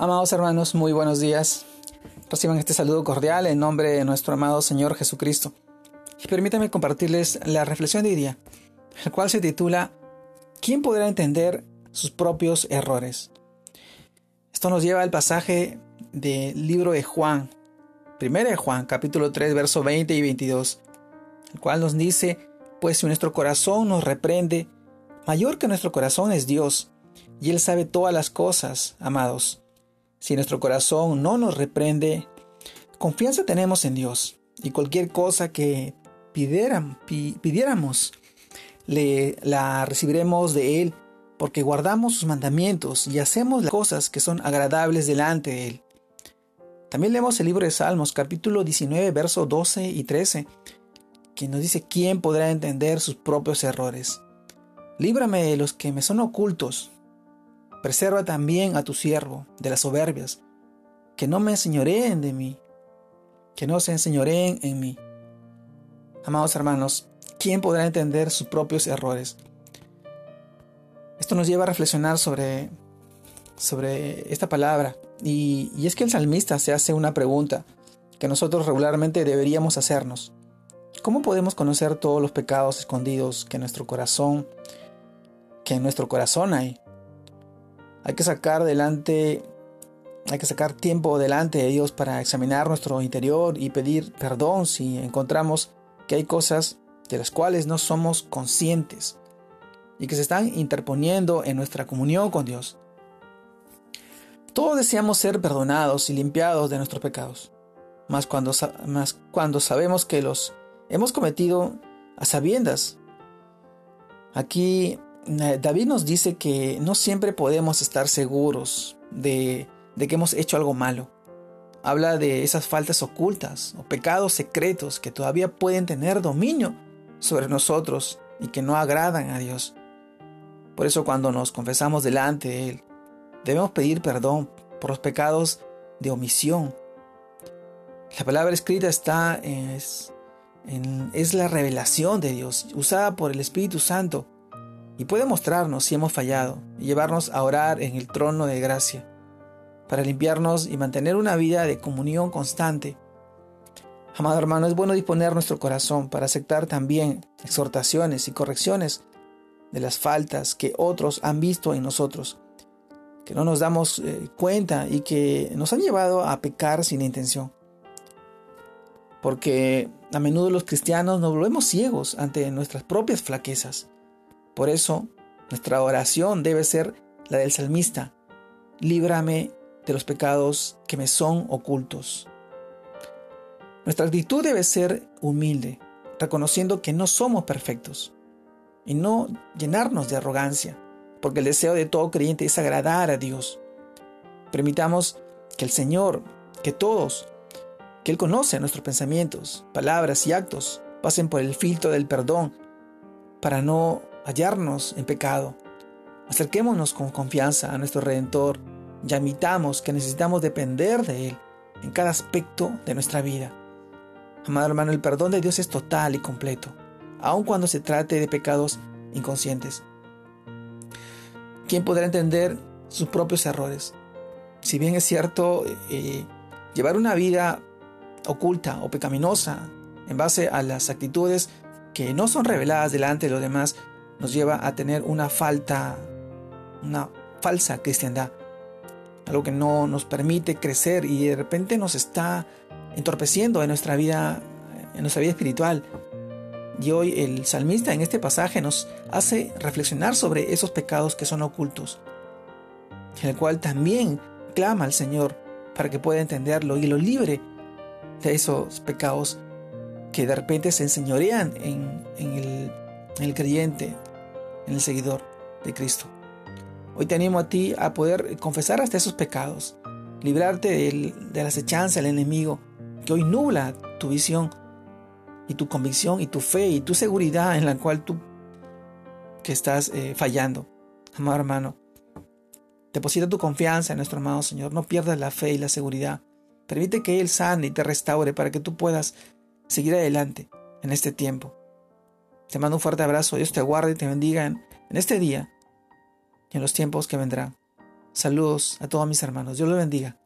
Amados hermanos, muy buenos días. Reciban este saludo cordial en nombre de nuestro amado Señor Jesucristo. Y permítanme compartirles la reflexión de hoy día, el cual se titula ¿Quién podrá entender sus propios errores? Esto nos lleva al pasaje del libro de Juan, primera de Juan, capítulo 3, verso 20 y 22, el cual nos dice, pues si nuestro corazón nos reprende, mayor que nuestro corazón es Dios, y Él sabe todas las cosas, amados. Si nuestro corazón no nos reprende, confianza tenemos en Dios y cualquier cosa que pidiéramos, le, la recibiremos de Él porque guardamos sus mandamientos y hacemos las cosas que son agradables delante de Él. También leemos el libro de Salmos, capítulo 19, versos 12 y 13, que nos dice, ¿quién podrá entender sus propios errores? Líbrame de los que me son ocultos, Preserva también a tu siervo de las soberbias, que no me enseñoreen de mí, que no se enseñoreen en mí. Amados hermanos, ¿quién podrá entender sus propios errores? Esto nos lleva a reflexionar sobre, sobre esta palabra. Y, y es que el salmista se hace una pregunta que nosotros regularmente deberíamos hacernos. ¿Cómo podemos conocer todos los pecados escondidos que en nuestro corazón, que en nuestro corazón hay? Hay que sacar hay que sacar tiempo delante de Dios para examinar nuestro interior y pedir perdón si encontramos que hay cosas de las cuales no somos conscientes y que se están interponiendo en nuestra comunión con Dios. Todos deseamos ser perdonados y limpiados de nuestros pecados, más cuando, cuando sabemos que los hemos cometido a sabiendas. Aquí David nos dice que no siempre podemos estar seguros de, que hemos hecho algo malo. Habla de esas faltas ocultas o pecados secretos que todavía pueden tener dominio sobre nosotros y que no agradan a Dios. Por eso cuando nos confesamos delante de Él, debemos pedir perdón por los pecados de omisión. La palabra escrita está es, es la revelación de Dios, usada por el Espíritu Santo y puede mostrarnos si hemos fallado y llevarnos a orar en el trono de gracia, para limpiarnos y mantener una vida de comunión constante. Amado hermano, es bueno disponer nuestro corazón para aceptar también exhortaciones y correcciones de las faltas que otros han visto en nosotros, que no nos damos eh, cuenta y que nos han llevado a pecar sin intención. Porque a menudo los cristianos nos volvemos ciegos ante nuestras propias flaquezas por eso, nuestra oración debe ser la del salmista. Líbrame de los pecados que me son ocultos. Nuestra actitud debe ser humilde, reconociendo que no somos perfectos y no llenarnos de arrogancia, porque el deseo de todo creyente es agradar a Dios. Permitamos que el Señor, que todos, que Él conoce nuestros pensamientos, palabras y actos, pasen por el filtro del perdón para no hallarnos en pecado. Acerquémonos con confianza a nuestro Redentor y admitamos que necesitamos depender de Él en cada aspecto de nuestra vida. Amado hermano, el perdón de Dios es total y completo, aun cuando se trate de pecados inconscientes. ¿Quién podrá entender sus propios errores? Si bien es cierto, eh, llevar una vida oculta o pecaminosa en base a las actitudes que no son reveladas delante de los demás nos lleva a tener una falta, una falsa cristiandad. Algo que no nos permite crecer y de repente nos está entorpeciendo en nuestra vida, en nuestra vida espiritual. Y hoy el salmista en este pasaje nos hace reflexionar sobre esos pecados que son ocultos, el cual también clama al Señor para que pueda entenderlo y lo libre de esos pecados que de repente se enseñorean en el creyente, en el seguidor de Cristo. Hoy te animo a ti a poder confesar hasta esos pecados, librarte de, la acechanza del enemigo que hoy nubla tu visión y tu convicción y tu fe y tu seguridad en la cual tú que estás eh, fallando. Amado hermano, deposita tu confianza en nuestro amado Señor. No pierdas la fe y la seguridad. Permite que Él sane y te restaure para que tú puedas seguir adelante en este tiempo. Te mando un fuerte abrazo. Dios te guarde y te bendiga en, este día y en los tiempos que vendrán. Saludos a todos mis hermanos. Dios los bendiga.